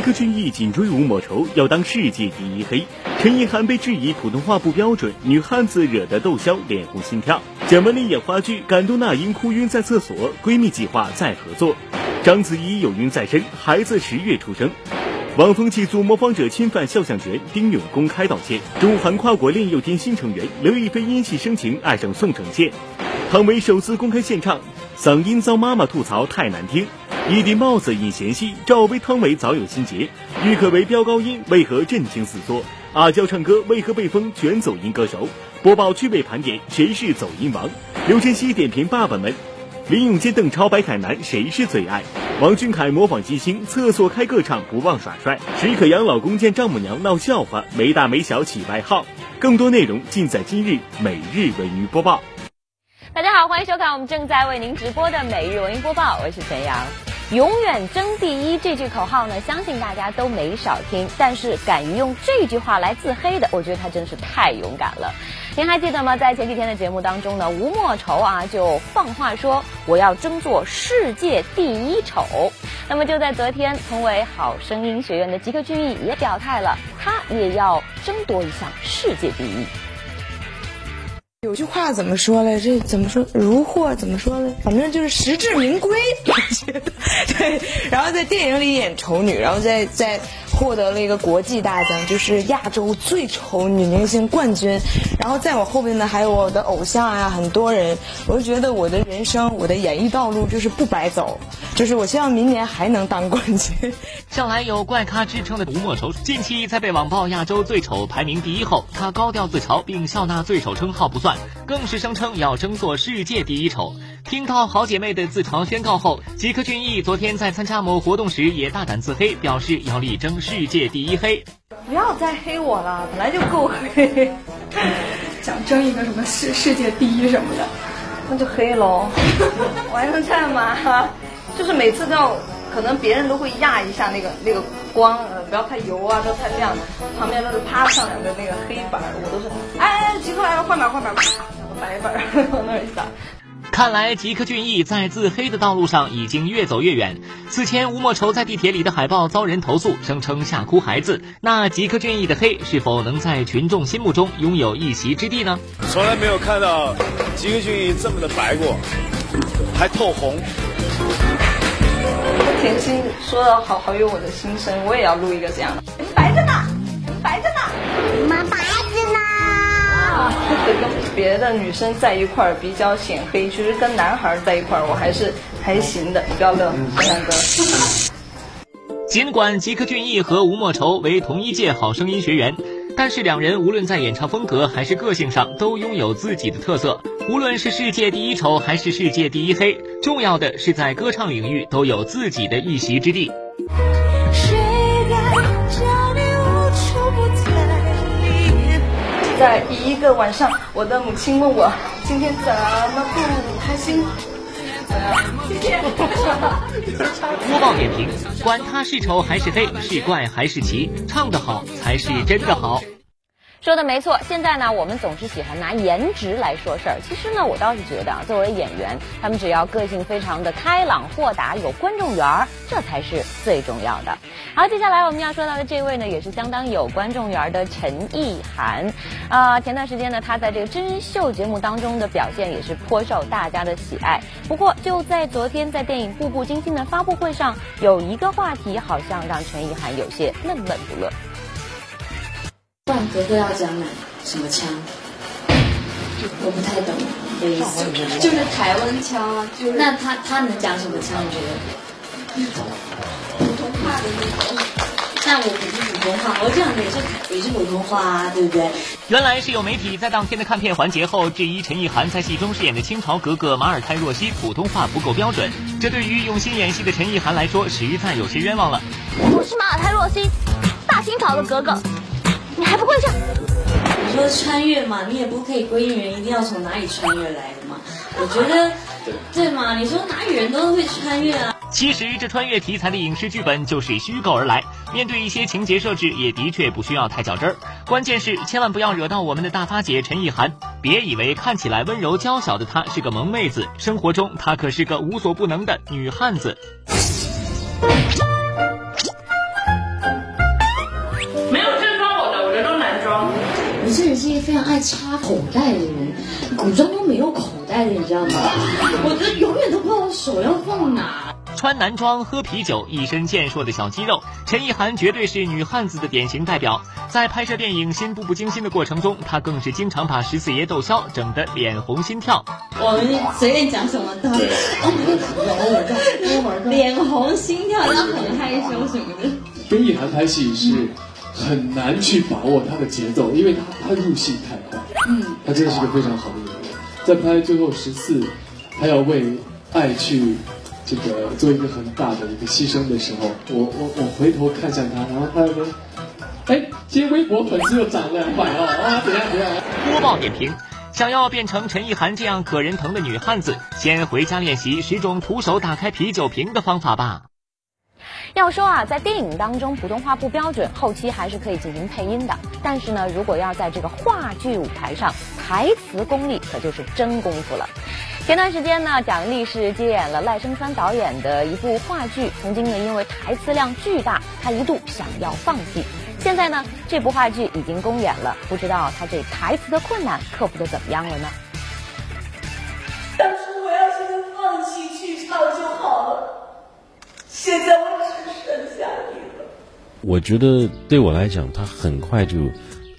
吉克隽逸紧追吴莫愁，要当世界第一黑。陈意涵被质疑普通话不标准，女汉子惹得窦骁脸红心跳。蒋雯丽演话剧感动那英哭晕在厕所，闺蜜计划再合作。章子怡有孕在身，孩子十月出生。汪峰起诉模仿者侵犯肖像权，丁勇公开道歉。中韩跨国恋又添新成员，刘亦菲因戏生情爱上宋承宪。汤唯首次公开献唱，嗓音遭妈妈吐槽太难听。一顶帽子引嫌隙，赵薇汤唯早有心结。郁可唯飙高音，为何震惊四座？阿娇唱歌为何被封卷走音歌手？播报趣味盘点，谁是走音王？刘晨曦点评爸爸们。林永健、邓超、白凯南谁是最爱？王俊凯模仿金星，厕所开个唱不忘耍帅。石可阳老公见丈母娘闹笑话，没大没小起外号。更多内容尽在今日每日文娱播报。大家好，欢迎收看我们正在为您直播的每日文娱播报，我是陈阳。永远争第一这句口号呢，相信大家都没少听。但是敢于用这句话来自黑的，我觉得他真是太勇敢了。您还记得吗？在前几天的节目当中呢，吴莫愁啊就放话说我要争做世界第一丑。那么就在昨天，同为好声音学院的吉克隽逸也表态了，他也要争夺一项世界第一。有句话怎么说来？这怎么说？如获怎么说呢？反正就是实至名归，我觉得。对，然后在电影里演丑女，然后在在。获得了一个国际大奖，就是亚洲最丑女明星冠军。然后在我后边呢，还有我的偶像啊，很多人。我就觉得我的人生，我的演艺道路就是不白走。就是我希望明年还能当冠军。向来有怪咖之称的吴莫愁，近期在被网曝亚洲最丑排名第一后，她高调自嘲，并笑纳最丑称号不算，更是声称要争做世界第一丑。听到好姐妹的自嘲宣告后，吉克隽逸昨天在参加某活动时也大胆自黑，表示要力争世界第一黑。不要再黑我了，本来就够黑。想争一个什么世世界第一什么的，那就黑喽。我还能干嘛？就是每次都要，可能别人都会压一下那个那个光，呃，不要太油啊，不要太亮。旁边都是啪上两个那个黑板，我都是哎哎，吉克来换板换板，啪，白板 往那一撒。看来吉克隽逸在自黑的道路上已经越走越远。此前吴莫愁在地铁里的海报遭人投诉，声称吓哭孩子。那吉克隽逸的黑是否能在群众心目中拥有一席之地呢？从来没有看到吉克隽逸这么的白过，还透红。甜心说的好好有我的心声，我也要录一个这样的。白着呢，白着呢，妈白着呢。跟别的女生在一块儿比较显黑，其实跟男孩在一块儿我还是还行的。不要乐，两个。尽管吉克隽逸和吴莫愁为同一届好声音学员，但是两人无论在演唱风格还是个性上都拥有自己的特色。无论是世界第一丑还是世界第一黑，重要的是在歌唱领域都有自己的一席之地。在一个晚上，我的母亲问我今天怎么不开心。谢谢。播报点评：管他是丑还是黑，是怪还是奇，唱得好才是真的好。说的没错，现在呢，我们总是喜欢拿颜值来说事儿。其实呢，我倒是觉得啊，作为演员，他们只要个性非常的开朗豁达，有观众缘儿，这才是最重要的。好，接下来我们要说到的这位呢，也是相当有观众缘儿的陈意涵。啊，前段时间呢，他在这个真人秀节目当中的表现也是颇受大家的喜爱。不过，就在昨天在电影《步步惊心》的发布会上，有一个话题好像让陈意涵有些闷闷不乐。换格格要讲哪什么枪？我不太懂的意思。就是台湾腔啊，就是。那他他能讲什么腔？你觉得？普通话的那种。那我不是普通话，我讲的也是也是普通话啊，对不对？原来是有媒体在当天的看片环节后质疑陈意涵在戏中饰演的清朝格格马尔泰若曦普通话不够标准，这对于用心演戏的陈意涵来说实在有些冤枉了。我是马尔泰若曦，大清朝的格格。你还不跪下？你说穿越嘛，你也不可以规定人一定要从哪里穿越来的嘛。我觉得，对嘛？你说哪里人都会穿越啊？其实这穿越题材的影视剧本就是虚构而来，面对一些情节设置，也的确不需要太较真儿。关键是千万不要惹到我们的大发姐陈意涵，别以为看起来温柔娇小的她是个萌妹子，生活中她可是个无所不能的女汉子。一个非常爱插口袋的人，古装都没有口袋的，你知道吗？我就永远都不知道手要放哪。穿男装喝啤酒，一身健硕的小肌肉，陈意涵绝对是女汉子的典型代表。在拍摄电影《新步步惊心》的过程中，她更是经常把十四爷窦骁整得脸红心跳。我们随便讲什么都，脸红心跳，然后很害羞什么的。跟意涵拍戏是很难去把握他的节奏，因为他他入戏太快。嗯，他真的是个非常好的演员。在拍最后十四，他要为爱去。这个做一个很大的一个牺牲的时候，我我我回头看向他，然后他说：“哎，今天微博粉丝又涨两百哦，啊，怎样怎样？”播报点评：想要变成陈意涵这样可人疼的女汉子，先回家练习十种徒手打开啤酒瓶的方法吧。要说啊，在电影当中普通话不标准，后期还是可以进行配音的。但是呢，如果要在这个话剧舞台上，台词功力可就是真功夫了。前段时间呢，蒋丽是接演了赖声川导演的一部话剧。曾经呢，因为台词量巨大，他一度想要放弃。现在呢，这部话剧已经公演了，不知道他这台词的困难克服的怎么样了呢？当初我要是能放弃去唱就好了，现在我只剩下你了。我觉得对我来讲，他很快就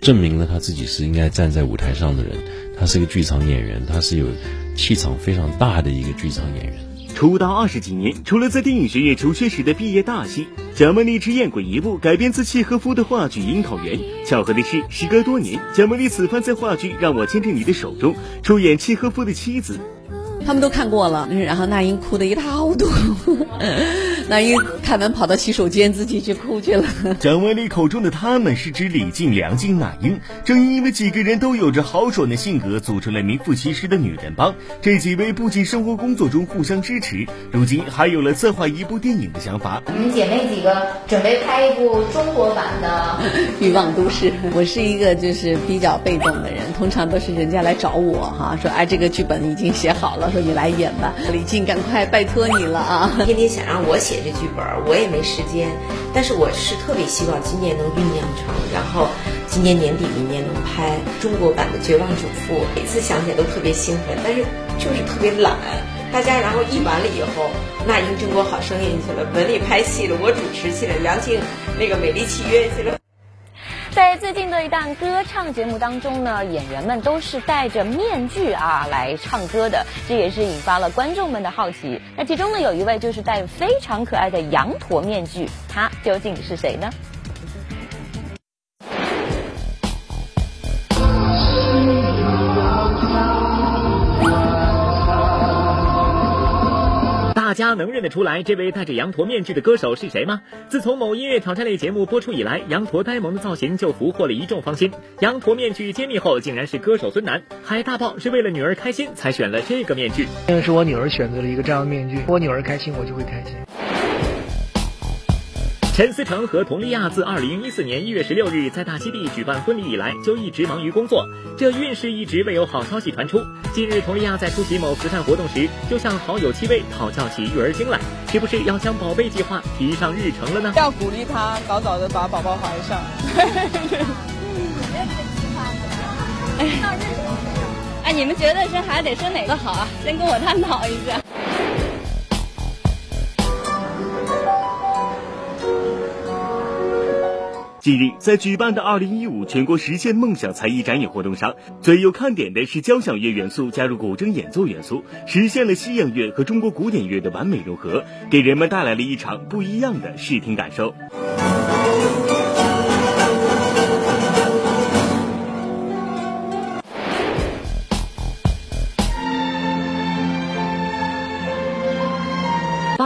证明了他自己是应该站在舞台上的人。他是一个剧场演员，他是有。气场非常大的一个剧场演员，出道二十几年，除了在电影学院求学时的毕业大戏，蒋雯丽只演过一部改编自契诃夫的话剧《樱桃园》。巧合的是，时隔多年，蒋雯丽此番在话剧《让我牵着你的手》中出演契诃夫的妻子。他们都看过了，然后那英哭的一塌糊涂。那英看完跑到洗手间自己去哭去了。蒋雯丽口中的他们是指李静、梁静、那英。正因为几个人都有着豪爽的性格，组成了名副其实的女人帮。这几位不仅生活工作中互相支持，如今还有了策划一部电影的想法。我们姐妹几个准备拍一部中国版的《欲望都市》。我是一个就是比较被动的人，通常都是人家来找我哈，说哎这个剧本已经写好了，说你来演吧。李静，赶快拜托你了啊！天天想让我写。这剧本我也没时间，但是我是特别希望今年能酝酿成，然后今年年底明年能拍中国版的《绝望主妇》。每次想起来都特别兴奋，但是就是特别懒。大家然后一完了以后，那英中国好声音去了，文丽拍戏了，我主持去了，梁静那个美丽契约去了。在最近的一档歌唱节目当中呢，演员们都是戴着面具啊来唱歌的，这也是引发了观众们的好奇。那其中呢，有一位就是戴非常可爱的羊驼面具，他究竟是谁呢？大家能认得出来这位戴着羊驼面具的歌手是谁吗？自从某音乐挑战类节目播出以来，羊驼呆萌的造型就俘获了一众芳心。羊驼面具揭秘后，竟然是歌手孙楠。海大炮是为了女儿开心才选了这个面具。那是我女儿选择了一个这样的面具，我女儿开心，我就会开心。陈思诚和佟丽娅自二零一四年一月十六日在大溪地举办婚礼以来，就一直忙于工作，这运势一直未有好消息传出。近日，佟丽娅在出席某慈善活动时，就向好友戚薇讨教起育儿经来，是不是要将宝贝计划提上日程了呢？要鼓励她早早的把宝宝怀上。哎，你们觉得生孩子得生哪个好啊？先跟我探讨一下。近日，在举办的二零一五全国实现梦想才艺展演活动上，最有看点的是交响乐元素加入古筝演奏元素，实现了西洋乐和中国古典乐的完美融合，给人们带来了一场不一样的视听感受。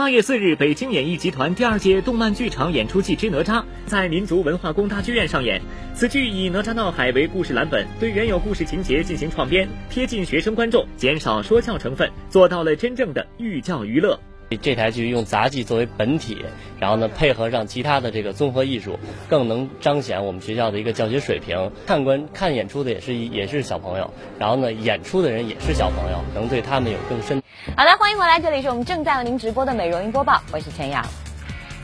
八月四日，北京演艺集团第二届动漫剧场演出季之哪吒在民族文化宫大剧院上演。此剧以哪吒闹海为故事蓝本，对原有故事情节进行创编，贴近学生观众，减少说教成分，做到了真正的寓教于乐。这台剧用杂技作为本体，然后呢配合上其他的这个综合艺术，更能彰显我们学校的一个教学水平。看观看演出的也是也是小朋友，然后呢演出的人也是小朋友，能对他们有更深。好的，欢迎回来，这里是我们正在为您直播的美容音播报，我是陈阳。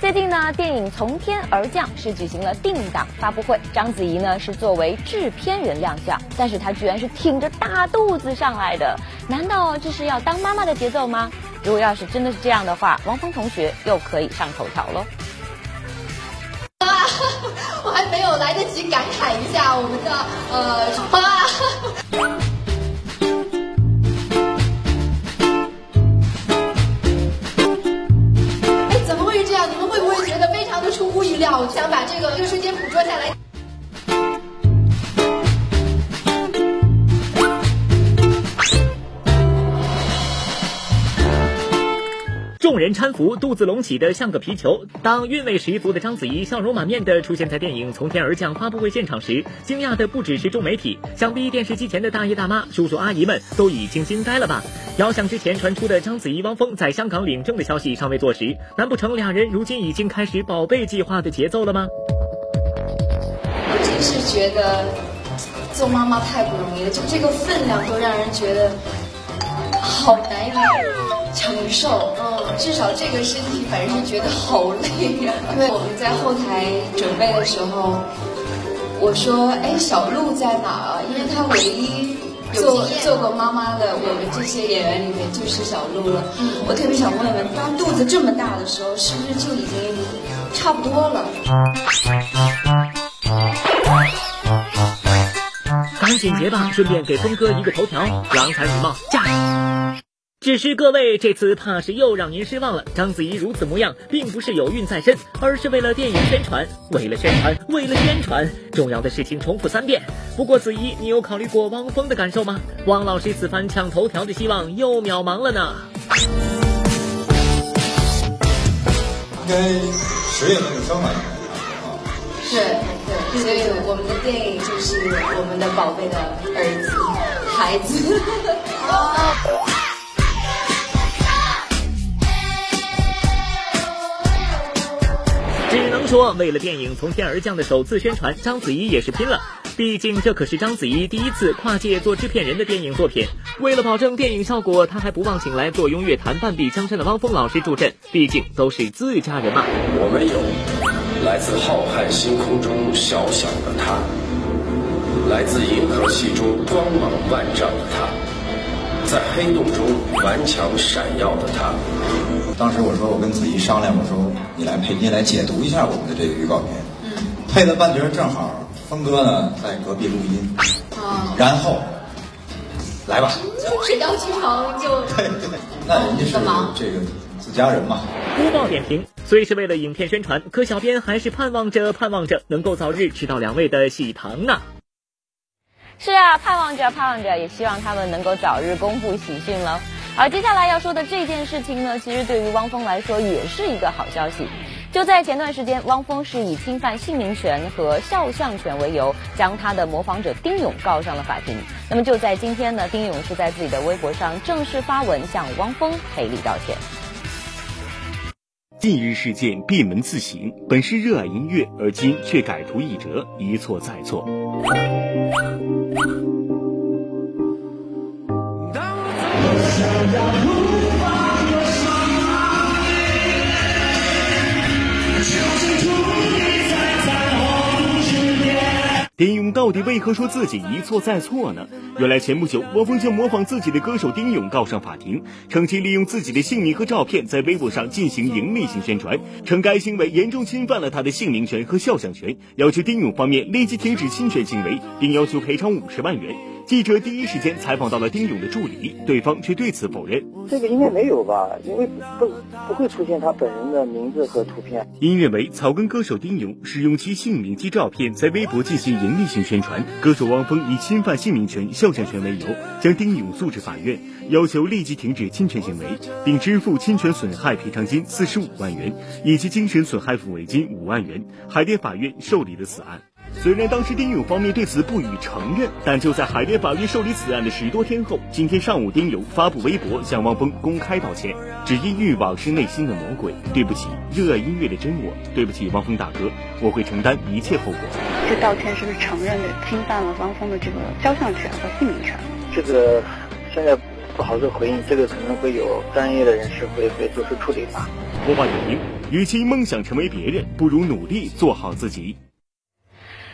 最近呢，电影《从天而降》是举行了定档发布会，章子怡呢是作为制片人亮相，但是她居然是挺着大肚子上来的，难道这是要当妈妈的节奏吗？如果要是真的是这样的话，王峰同学又可以上头条喽。啊，我还没有来得及感慨一下我们的呃啊。搀扶，肚子隆起的像个皮球。当韵味十足的章子怡笑容满面的出现在电影《从天而降》发布会现场时，惊讶的不只是众媒体，想必电视机前的大爷大妈、叔叔阿姨们都已经惊呆了吧？遥想之前传出的章子怡、汪峰在香港领证的消息尚未坐实，难不成俩人如今已经开始宝贝计划的节奏了吗？我真是觉得做妈妈太不容易了，就这个分量都让人觉得好难以承受。嗯，至少这个身体反正是觉得好累呀。因为我们在后台准备的时候，我说：“哎，小鹿在哪啊？”因为他唯一。做做过妈妈的，我们这些演员里面就是小鹿了。嗯，我特别想问问，当肚子这么大的时候，是不是就已经差不多了？赶紧结吧，顺便给峰哥一个头条，郎才女貌，嫁。只是各位这次怕是又让您失望了。章子怡如此模样，并不是有孕在身，而是为了电影宣传，为了宣传，为了宣传，重要的事情重复三遍。不过子怡，你有考虑过汪峰的感受吗？汪老师此番抢头条的希望又渺茫了呢。应该十月份就生了，是对，所以我们的电影就是我们的宝贝的儿子、孩子。只能说，为了电影《从天而降》的首次宣传，章子怡也是拼了。毕竟这可是章子怡第一次跨界做制片人的电影作品。为了保证电影效果，她还不忘请来坐拥乐坛半壁江山的汪峰老师助阵。毕竟都是自家人嘛。我们有来自浩瀚星空中小小的他，来自银河系中光芒万丈的他，在黑洞中顽强闪耀的他。当时我说，我跟子怡商量，我说你来配音来解读一下我们的这个预告片。嗯，配的半截正好，峰哥呢在隔壁录音。啊，然后来吧。水到渠成就。对对，那人家是这个自家人嘛。播报点评：虽是为了影片宣传，可小编还是盼望着盼望着能够早日吃到两位的喜糖呢。是啊，盼望着盼望着，也希望他们能够早日公布喜讯了。而接下来要说的这件事情呢，其实对于汪峰来说也是一个好消息。就在前段时间，汪峰是以侵犯姓名权和肖像权为由，将他的模仿者丁勇告上了法庭。那么就在今天呢，丁勇是在自己的微博上正式发文向汪峰赔礼道歉。近日事件闭门自省，本是热爱音乐，而今却改图一折，一错再错。丁勇到底为何说自己一错再错呢？原来前不久，汪峰将模仿自己的歌手丁勇告上法庭，称其利用自己的姓名和照片在微博上进行盈利性宣传，称该行为严重侵犯了他的姓名权和肖像权，要求丁勇方面立即停止侵权行为，并要求赔偿五十万元。记者第一时间采访到了丁勇的助理，对方却对此否认。这个应该没有吧，因为不不会出现他本人的名字和图片。因认为草根歌手丁勇使用其姓名及照片在微博进行盈利性宣传，歌手汪峰以侵犯姓名权、肖像权为由，将丁勇诉至法院，要求立即停止侵权行为，并支付侵权损害赔偿金四十五万元以及精神损害抚慰金五万元。海淀法院受理了此案。虽然当时丁勇方面对此不予承认，但就在海淀法院受理此案的十多天后，今天上午丁勇发布微博向汪峰公开道歉，只因欲望是内心的魔鬼，对不起，热爱音乐的真我，对不起，汪峰大哥，我会承担一切后果。这道歉是不是承认的侵犯了汪峰的这个肖像权和姓名权？这个现在不好做回应，这个可能会有专业的人士会会做出处理吧。播报点评：与其梦想成为别人，不如努力做好自己。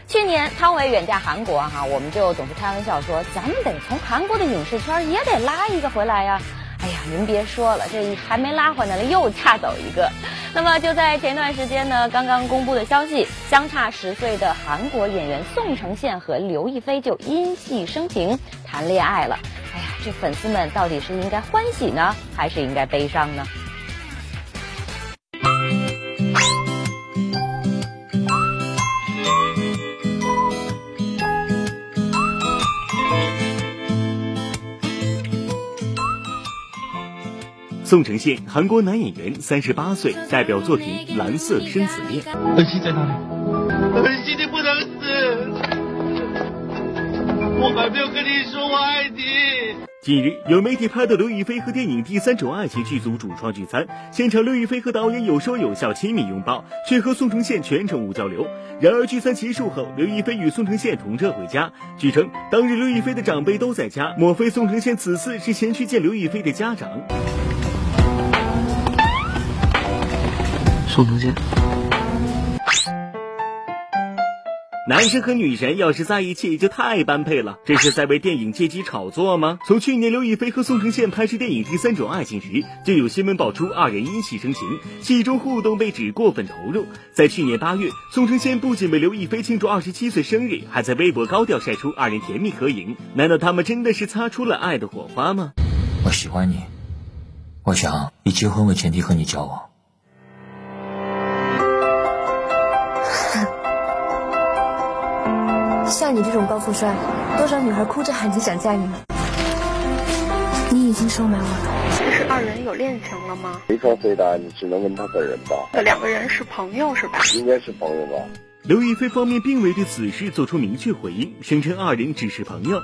去年汤唯远嫁韩国哈，我们就总是开玩笑说，咱们得从韩国的影视圈也得拉一个回来呀。哎呀，您别说了，这还没拉回来呢，又嫁走一个。那么就在前段时间呢，刚刚公布的消息，相差十岁的韩国演员宋承宪和刘亦菲就因戏生情谈恋爱了。哎呀，这粉丝们到底是应该欢喜呢，还是应该悲伤呢？宋承宪，韩国男演员，三十八岁，代表作品《蓝色生死恋》。恩熙在哪里？恩熙，你不能死！我还没有跟你说我爱你。近日，有媒体拍到刘亦菲和电影《第三种爱情》剧组主创聚餐，现场刘亦菲和导演有说有笑亲密拥抱，却和宋承宪全程无交流。然而聚餐结束后，刘亦菲与宋承宪同车回家。据称，当日刘亦菲的长辈都在家，莫非宋承宪此次是前去见刘亦菲的家长？宋承宪，男神和女神要是在一起就太般配了，这是在为电影借机炒作吗？从去年刘亦菲和宋承宪拍摄电影《第三种爱情》时，就有新闻爆出二人因戏生情，戏中互动被指过分投入。在去年八月，宋承宪不仅为刘亦菲庆祝二十七岁生日，还在微博高调晒出二人甜蜜合影。难道他们真的是擦出了爱的火花吗？我喜欢你，我想以结婚为前提和你交往。像你这种高富帅，多少女孩哭着喊着想嫁你呢？你已经收买我了。这是二人有恋情了吗？没法回答，你只能问他本人吧。两个人是朋友是吧？应该是朋友吧。刘亦菲方面并未对此事做出明确回应，声称二人只是朋友。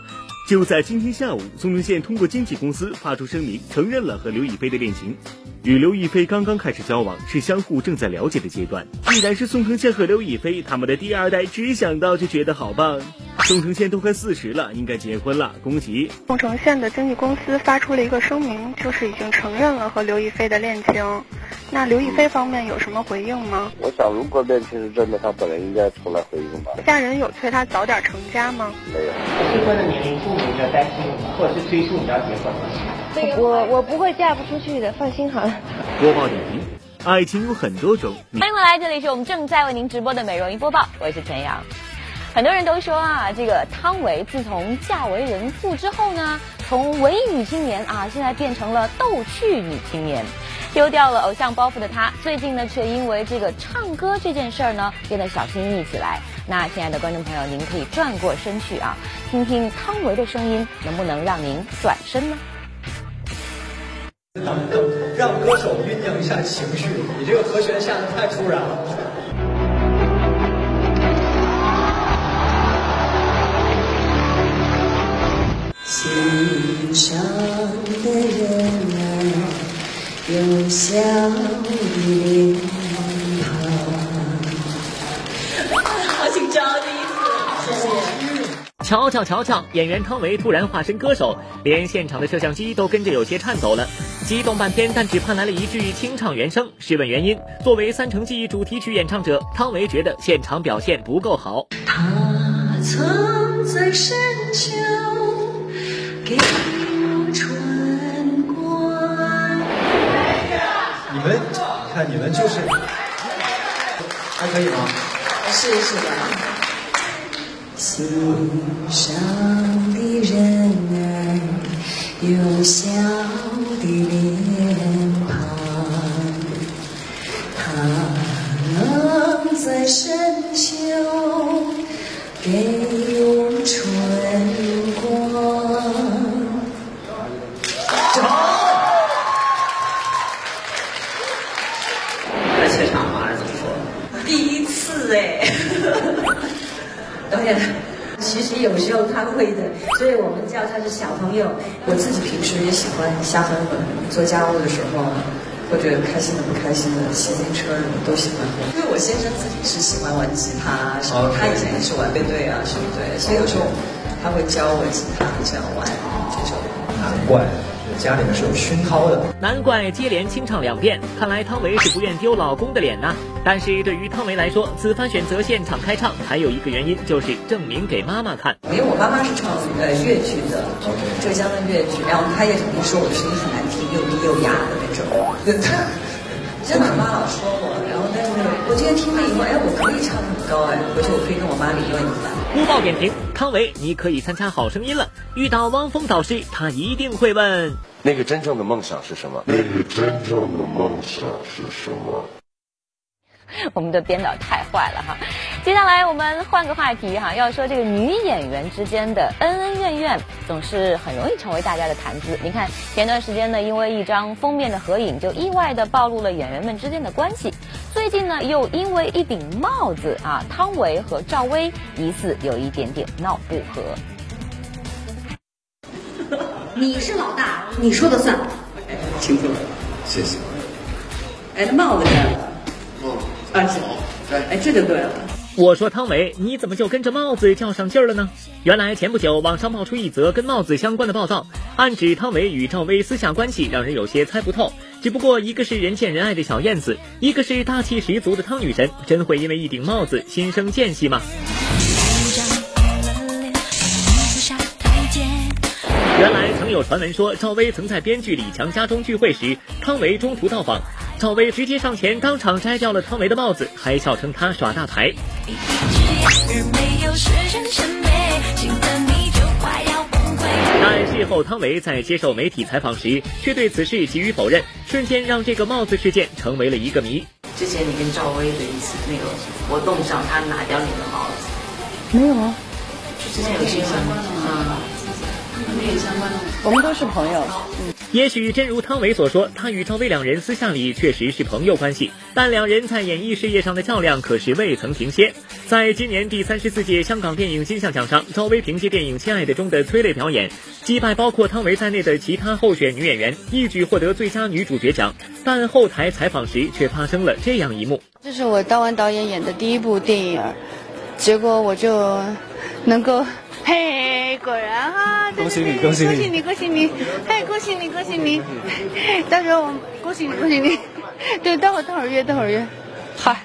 就在今天下午，宋承宪通过经纪公司发出声明，承认了和刘亦菲的恋情。与刘亦菲刚刚开始交往，是相互正在了解的阶段。既然是宋承宪和刘亦菲，他们的第二代，只想到就觉得好棒。宋承宪都快四十了，应该结婚了，恭喜！宋承宪的经纪公司发出了一个声明，就是已经承认了和刘亦菲的恋情。那刘亦菲方面有什么回应吗？我想，如果恋情是真的，她本人应该出来回应吧。家人有催她早点成家吗？没有。结婚的年龄，父母比较担心吗？或者是催促你要结婚吗？我我不会嫁不出去的，放心好了。播报点评：爱情有很多种。欢迎回来，这里是我们正在为您直播的美容音播报，我是陈阳。很多人都说啊，这个汤唯自从嫁为人妇之后呢，从伪女青年啊，现在变成了逗趣女青年。丢掉了偶像包袱的他，最近呢，却因为这个唱歌这件事儿呢，变得小心翼翼起来。那亲爱的观众朋友，您可以转过身去啊，听听汤唯的声音，能不能让您转身呢？让歌手酝酿一下情绪，你这个和弦下的太突然了。心上的人儿，有笑的脸庞。好紧张，第一次，谢谢。瞧瞧瞧瞧，演员汤唯突然化身歌手，连现场的摄像机都跟着有些颤抖了。激动半天，但只盼来了一句清唱原声。试问原因，作为《三城记》主题曲演唱者，汤唯觉得现场表现不够好。他藏在深秋，给们，你看你们就是，还可以吗？试一试吧。心上的人儿，有笑的脸庞，他能在深秋给实有时候他会的，所以我们叫他是小朋友。我自己平时也喜欢瞎哼哼，做家务的时候，或者开心的不开心的，骑自行车什么都喜欢。因为我先生自己是喜欢玩吉他，什么他以前也是玩乐队啊，什么对，所以有时候他会教我吉他这样玩这种。难怪，家里面是有熏陶的。难怪接连清唱两遍，看来汤唯是不愿丢老公的脸呐。但是对于汤唯来说，此番选择现场开唱，还有一个原因就是证明给妈妈看。因为我妈妈是唱呃粤剧的，浙江的粤剧，然后她也肯定说我的声音很难听，又低又哑的那种。真的，妈老说我，然后但是我今天听了以后，哎，我可以唱得很高哎，回去我可以跟我妈理论一下。播报点评：康维，你可以参加《好声音》了。遇到汪峰导师，他一定会问：那个真正的梦想是什么？那个真正的梦想是什么？我们的编导太坏了哈！接下来我们换个话题哈，要说这个女演员之间的恩恩怨怨，总是很容易成为大家的谈资。你看前段时间呢，因为一张封面的合影，就意外的暴露了演员们之间的关系。最近呢，又因为一顶帽子啊，汤唯和赵薇疑似有一点点闹不和。你是老大，你说的算。哎，清楚了，谢谢。哎，那帽子呢？啊，哎，这就对了。我说汤唯，你怎么就跟着帽子较上劲儿了呢？原来前不久网上冒出一则跟帽子相关的报道，暗指汤唯与赵薇私下关系让人有些猜不透。只不过一个是人见人爱的小燕子，一个是大气十足的汤女神，真会因为一顶帽子心生间隙吗？原来曾有传闻说，赵薇曾在编剧李强家中聚会时，汤唯中途到访，赵薇直接上前当场摘掉了汤唯的帽子，还笑称他耍大牌。但事后汤唯在接受媒体采访时，却对此事给予否认，瞬间让这个帽子事件成为了一个谜。之前你跟赵薇的一次那个活动上，他拿掉你的帽子，没有啊？之前有新闻，嗯。我们都是朋友。嗯，也许真如汤唯所说，她与赵薇两人私下里确实是朋友关系，但两人在演艺事业上的较量可是未曾停歇。在今年第三十四届香港电影金像奖上，赵薇凭借电影《亲爱的》中的催泪表演，击败包括汤唯在内的其他候选女演员，一举获得最佳女主角奖。但后台采访时却发生了这样一幕：这是我当完导演演的第一部电影，结果我就能够。嘿，果然哈！恭喜你，恭喜你，恭喜你，恭喜你！嘿，恭喜你，恭喜你！到时候我恭喜你，恭喜你！对，待会儿待会儿约，待会儿约。嗨，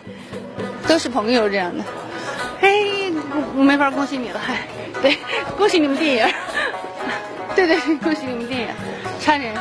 都是朋友这样的。嘿，我没法恭喜你了，嗨，对，恭喜你们电影。对对，恭喜你们电影，差人。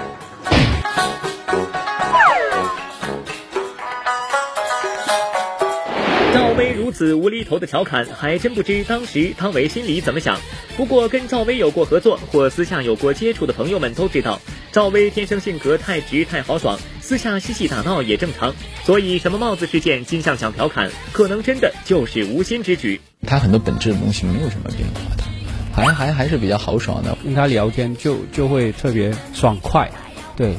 赵薇如此无厘头的调侃，还真不知当时汤唯心里怎么想。不过跟赵薇有过合作或私下有过接触的朋友们都知道，赵薇天生性格太直太豪爽，私下嬉戏打闹也正常。所以什么帽子事件、金像奖调侃，可能真的就是无心之举。他很多本质的东西没有什么变化的，还还还是比较豪爽的。跟他聊天就就会特别爽快，对，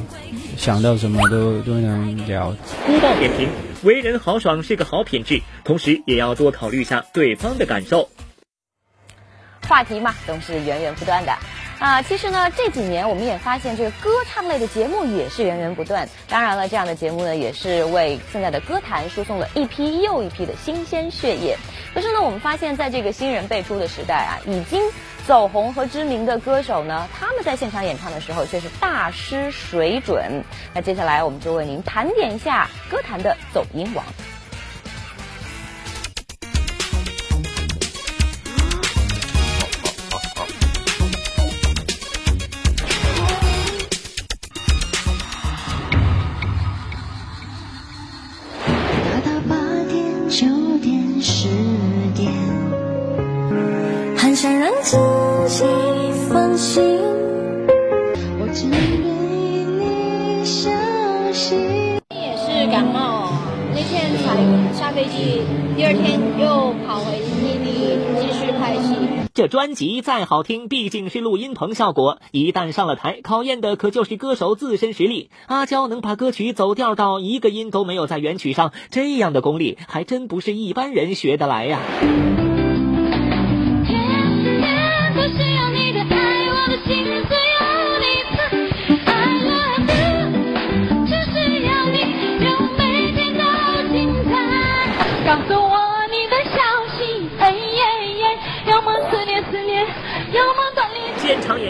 想到什么都都能聊。播报点评。为人豪爽是个好品质，同时也要多考虑一下对方的感受。话题嘛，总是源源不断的啊。其实呢，这几年我们也发现，这个歌唱类的节目也是源源不断。当然了，这样的节目呢，也是为现在的歌坛输送了一批又一批的新鲜血液。可是呢，我们发现在这个新人辈出的时代啊，已经。走红和知名的歌手呢，他们在现场演唱的时候却是大失水准。那接下来我们就为您盘点一下歌坛的走音王。第二天又跑回基地继续拍戏这专辑再好听，毕竟是录音棚效果。一旦上了台，考验的可就是歌手自身实力。阿娇能把歌曲走调到一个音都没有在原曲上，这样的功力还真不是一般人学得来呀。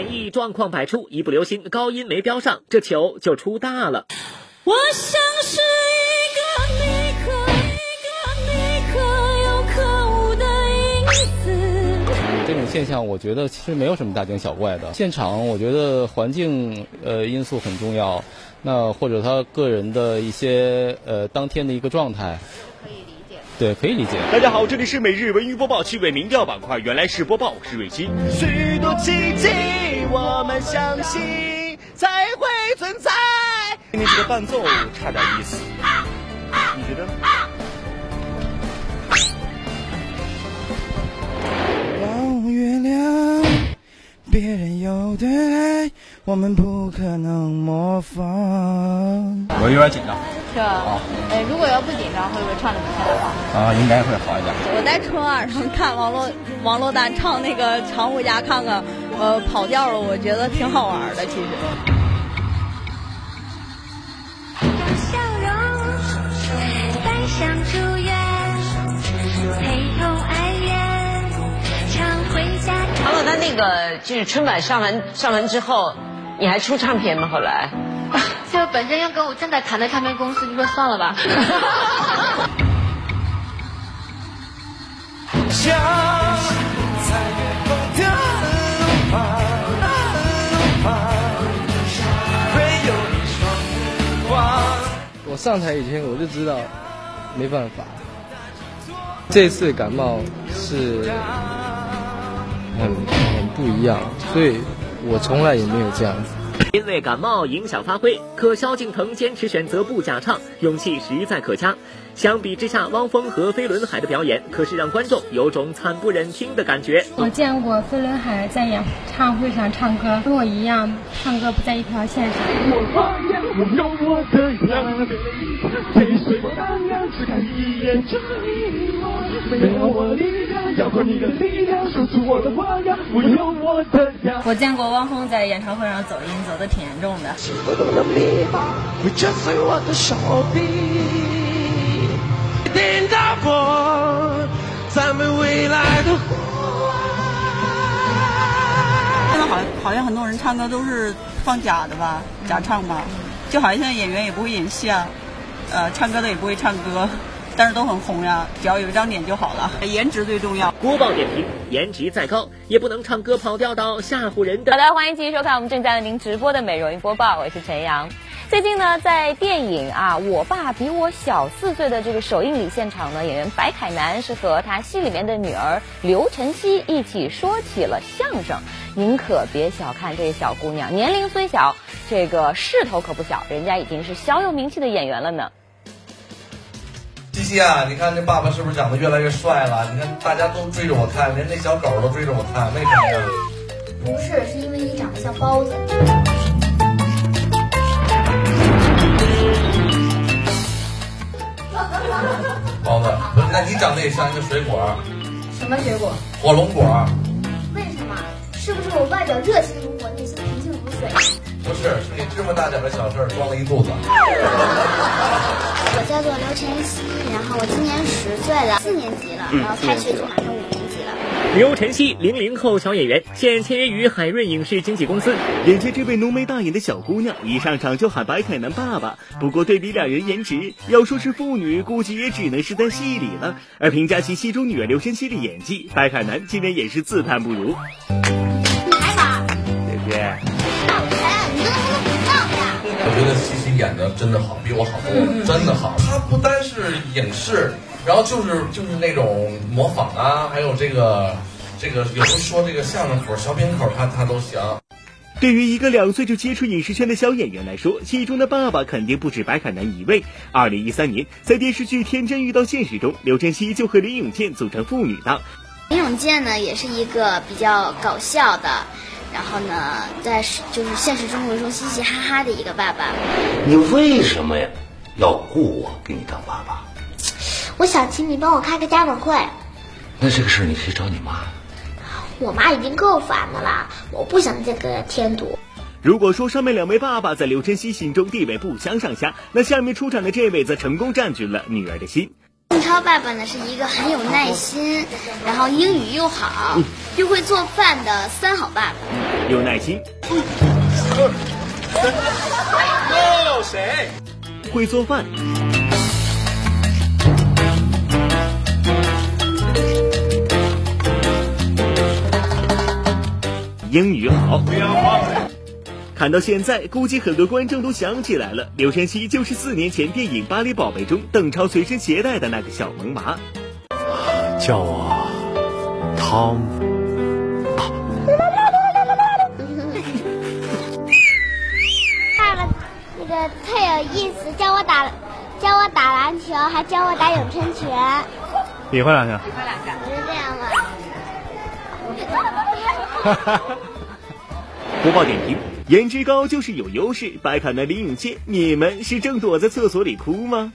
演绎状况百出，一不留心高音没标上，这球就出大了。我像是一个你可有可无的影子。这种现象，我觉得其实没有什么大惊小怪的。现场，我觉得环境呃因素很重要，那或者他个人的一些呃当天的一个状态。对，可以理解。大家好，这里是每日文娱播报趣味民调板块，原来是播报，我是瑞鑫。许多奇迹，我们相信才会存在。今天这个伴奏差点意思，你觉得？望月亮，别人有的爱，我们不可能模仿。我有点紧张。是吧？哎，如果要不紧张，会不会唱的比现在好？啊，应该会好一点。我在春晚上看王珞王珞丹唱那个《常回家看看》，呃，跑调了，我觉得挺好玩的，其实。笑容，带上祝愿，陪同哀怨，常回家。王珞丹那个就是春晚上完上完之后，你还出唱片吗？后来？就本身要跟我正在谈的唱片公司就说算了吧。我上台以前我就知道没办法，这次感冒是很很不一样，所以我从来也没有这样子。因为感冒影响发挥，可萧敬腾坚持选择不假唱，勇气实在可嘉。相比之下，汪峰和飞轮海的表演可是让观众有种惨不忍听的感觉。我见过飞轮海在演唱会上唱歌，跟我一样，唱歌不在一条线上。我发现我有我的样，随随当然只看一眼就遗忘。没有我力量，要靠你的力量，说出我的话呀。我有我的样。我见过汪峰在演唱会上走音，走的挺严重的。我的臂膀会震碎我的手臂。听到过咱们未来的现在好好像很多人唱歌都是放假的吧，假唱吧，就好像现在演员也不会演戏啊，呃，唱歌的也不会唱歌，但是都很红呀，只要有一张脸就好了，颜值最重要。播报点评：颜值再高，也不能唱歌跑调到吓唬人的。好的，欢迎继续收看我们正在为您直播的美容音播报，我是陈阳。最近呢，在电影啊，我爸比我小四岁的这个首映礼现场呢，演员白凯南是和他戏里面的女儿刘晨曦一起说起了相声。您可别小看这小姑娘，年龄虽小，这个势头可不小，人家已经是小有名气的演员了呢。西西啊，你看这爸爸是不是长得越来越帅了？你看大家都追着我看，连那小狗都追着我看，为什么呀？不是，是因为你长得像包子。包子，不是，那你长得也像一个水果。什么水果？火龙果。为什么？是不是我外表热情如火，内心平静如水？不是，是你芝麻大点的小事儿装了一肚子。我叫做刘晨曦，然后我今年十岁了，四年级了，然后开学就马上五年级了。刘晨曦，零零后小演员，现签约于海润影视经纪公司。眼前这位浓眉大眼的小姑娘，一上场就喊白凯南爸爸。不过对比两人颜值，要说是父女，估计也只能是在戏里了。而评价其戏中女儿刘晨曦的演技，白凯南竟然也是自叹不如。演的真的好，比我好多，真的好。他不单是影视。然后就是就是那种模仿啊，还有这个这个有人说这个相声口、小品口，他他都行。对于一个两岁就接触影视圈的小演员来说，戏中的爸爸肯定不止白凯南一位。二零一三年，在电视剧《天真遇到现实》中，刘晨曦就和林永健组成父女档。林永健呢，也是一个比较搞笑的，然后呢，在就是现实生活中嘻嘻哈哈的一个爸爸。你为什么呀要雇我给你当爸爸？我想请你帮我开个家长会。那这个事儿你可以找你妈。我妈已经够烦的了，我不想再给她添堵。如果说上面两位爸爸在刘晨曦心中地位不相上下，那下面出场的这位则成功占据了女儿的心。英超爸爸呢是一个很有耐心，然后英语又好，又会做饭的三好爸爸。有耐心，哟，谁？会做饭，英语好。看到现在，估计很多观众都想起来了，刘晨曦就是四年前电影《巴黎宝贝》中邓超随身携带的那个小萌娃。叫我汤。爸爸，那个特有意思，教我打，教我打篮球，还教我打咏春拳。比划两下。比划两下。是这样吗？播报点评：颜值高就是有优势。白凯南林永健，你们是正躲在厕所里哭吗？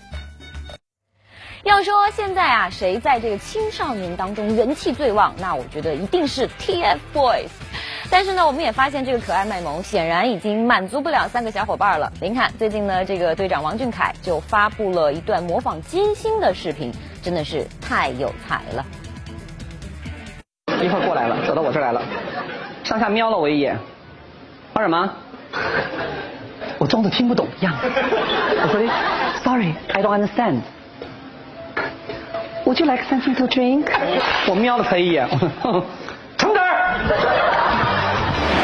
要说现在啊，谁在这个青少年当中人气最旺？那我觉得一定是 TFBOYS。但是呢，我们也发现这个可爱卖萌显然已经满足不了三个小伙伴了。您看，最近呢，这个队长王俊凯就发布了一段模仿金星的视频，真的是太有才了。一会儿过来了，走到我这儿来了，上下瞄了我一眼，玩什么？我装作听不懂一样。我说，Sorry，I don't understand。Would you like something to drink？我瞄了他一眼，成根儿。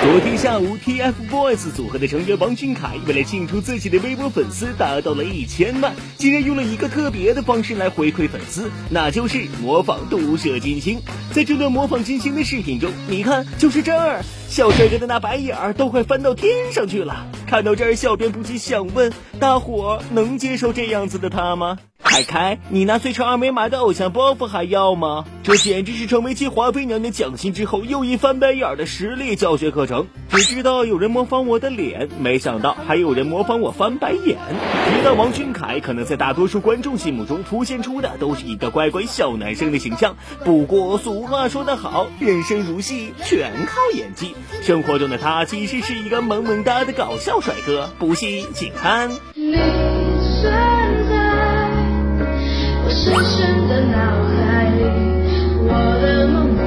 昨天下午，TFBOYS 组合的成员王俊凯为了庆祝自己的微博粉丝达到了一千万，竟然用了一个特别的方式来回馈粉丝，那就是模仿毒舌金星。在这段模仿金星的视频中，你看，就是这儿，小帅哥的那白眼儿都快翻到天上去了。看到这儿，小编不禁想问：大伙能接受这样子的他吗？凯凯，你那最成二没码的偶像包袱还要吗？这简直是成为继华妃娘娘蒋欣之后又一翻白眼的实力教学课程。只知道有人模仿我的脸，没想到还有人模仿我翻白眼。提到王俊凯可能在大多数观众心目中凸显出的都是一个乖乖小男生的形象。不过俗话说得好，人生如戏，全靠演技。生活中的他其实是一个萌萌哒的搞笑帅哥，不信请看。深深的脑海里，我的梦里，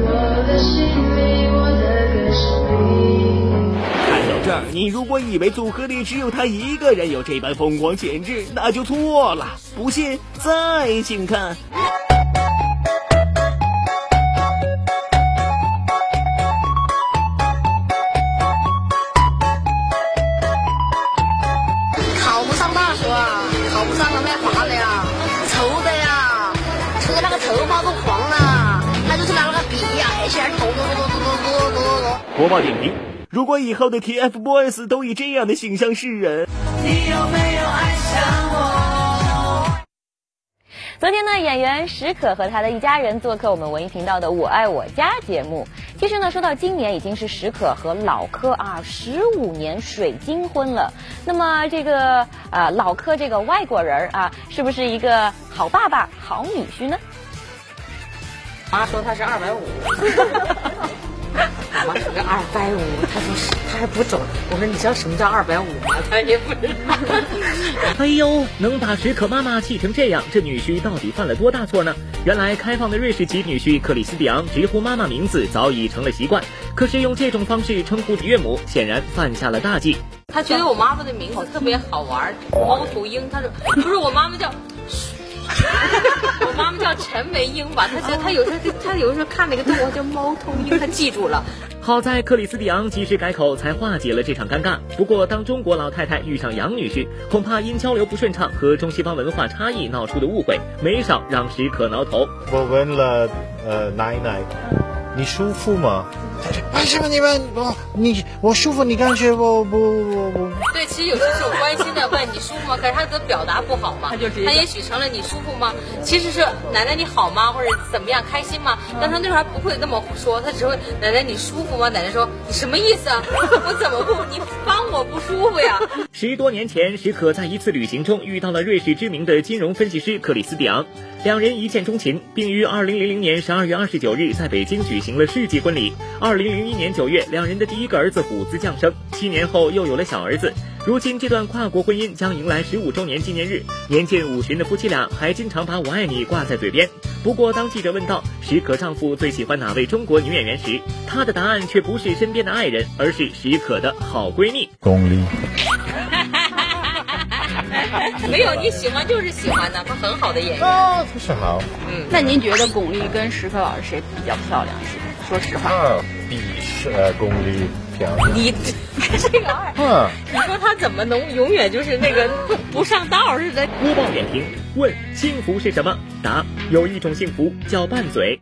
我的心里，我的歌声里。看到这儿，你如果以为组合里只有他一个人有这般风光潜质，那就错了。不信，再请看。播报点评：如果以后的 TFBOYS 都以这样的形象示人，你有没有爱上我？昨天呢，演员史可和他的一家人做客我们文艺频道的《我爱我家》节目。其实呢，说到今年已经是史可和老柯啊十五年水晶婚了。那么这个呃老柯这个外国人啊，是不是一个好爸爸、好女婿呢？妈说他是二百五，我妈说个二百五，他说是，他还不走。我说你知道什么叫二百五吗？他也不知道。哎呦，能把史可妈妈气成这样，这女婿到底犯了多大错呢？原来开放的瑞士籍女婿克里斯蒂昂直呼妈妈名字早已成了习惯，可是用这种方式称呼岳母，显然犯下了大忌。他觉得我妈妈的名字特别好玩，猫头鹰。他说不是我妈妈叫。我妈妈叫陈梅英吧，她觉得她有时候她有时候看那个动物叫猫头鹰，她记住了。好在克里斯蒂昂及时改口，才化解了这场尴尬。不过，当中国老太太遇上杨女婿，恐怕因交流不顺畅和中西方文化差异闹出的误会，没少让史可挠头。我问了呃奶奶，你舒服吗？为什么你们我你我舒服，你感觉我不不不对，其实有些时候关心的问你舒服吗？可是他的表达不好嘛，他就他也许成了你舒服吗？其实是奶奶你好吗？或者怎么样开心吗？但他那时候还不会那么说，他只会奶奶你舒服吗？奶奶说你什么意思啊？我怎么不你帮我不舒服呀？十多年前，史可在一次旅行中遇到了瑞士知名的金融分析师克里斯蒂昂，两人一见钟情，并于二零零零年十二月二十九日在北京举行了世纪婚礼。二零零一年九月，两人的第一个儿子虎子降生，七年后又有了小儿子。如今这段跨国婚姻将迎来十五周年纪念日，年近五旬的夫妻俩还经常把我爱你挂在嘴边。不过，当记者问到石可丈夫最喜欢哪位中国女演员时，她的答案却不是身边的爱人，而是石可的好闺蜜巩俐。没有你喜欢就是喜欢的，她很好的演员。啊，她是好。嗯，那您觉得巩俐跟石可老师谁比较漂亮？是说实话。啊，比是呃巩俐漂亮。你 这个二，嗯，你说他怎么能永远就是那个不上道似的？播报点评：问幸福是什么？答：有一种幸福叫拌嘴。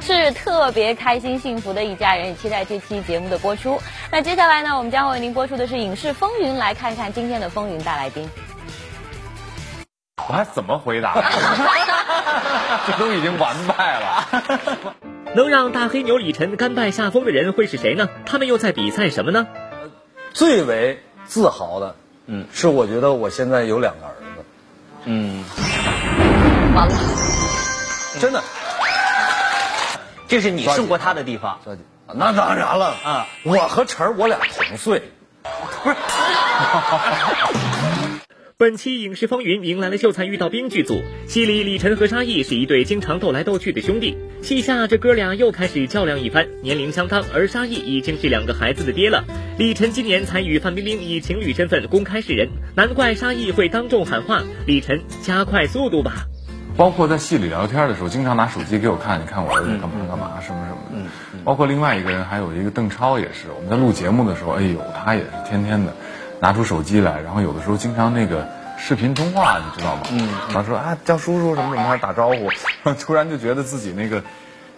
是特别开心幸福的一家人，也期待这期节目的播出。那接下来呢，我们将会为您播出的是《影视风云》，来看看今天的风云大来宾。我还怎么回答？这都已经完败了。能让大黑牛李晨甘拜下风的人会是谁呢？他们又在比赛什么呢？最为自豪的，嗯，是我觉得我现在有两个儿子，嗯，完了，真的。这是你胜过他的地方，那当然了啊！我和晨儿我俩同岁，不是。本期《影视风云》迎来了《秀才遇到兵》剧组，戏里李晨和沙溢是一对经常斗来斗去的兄弟。戏下这哥俩又开始较量一番，年龄相当，而沙溢已经是两个孩子的爹了。李晨今年才与范冰冰以情侣身份公开示人，难怪沙溢会当众喊话：“李晨，加快速度吧！”包括在戏里聊天的时候，经常拿手机给我看，你看我儿子干嘛干嘛什么什么的。包括另外一个人，还有一个邓超也是，我们在录节目的时候，哎呦，他也是天天的拿出手机来，然后有的时候经常那个视频通话，你知道吗？嗯，他说啊叫叔叔什么什么，还打招呼，突然就觉得自己那个。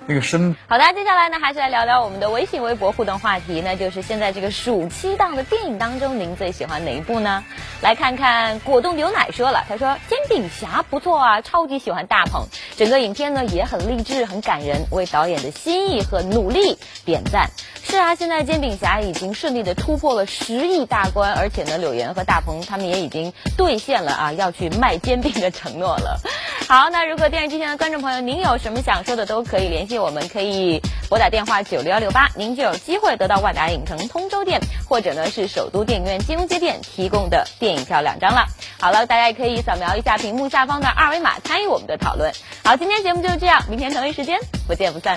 那个深好的，接下来呢，还是来聊聊我们的微信、微博互动话题，那就是现在这个暑期档的电影当中，您最喜欢哪一部呢？来看看果冻牛奶说了，他说《煎饼侠》不错啊，超级喜欢大鹏，整个影片呢也很励志、很感人，为导演的心意和努力点赞。是啊，现在《煎饼侠》已经顺利的突破了十亿大关，而且呢，柳岩和大鹏他们也已经兑现了啊要去卖煎饼的承诺了。好，那如果电视机前的观众朋友您有什么想说的，都可以联系我们，可以拨打电话九六幺六八，您就有机会得到万达影城通州店或者呢是首都电影院金融街店提供的电影票两张了。好了，大家也可以扫描一下屏幕下方的二维码参与我们的讨论。好，今天节目就是这样，明天同一时间不见不散。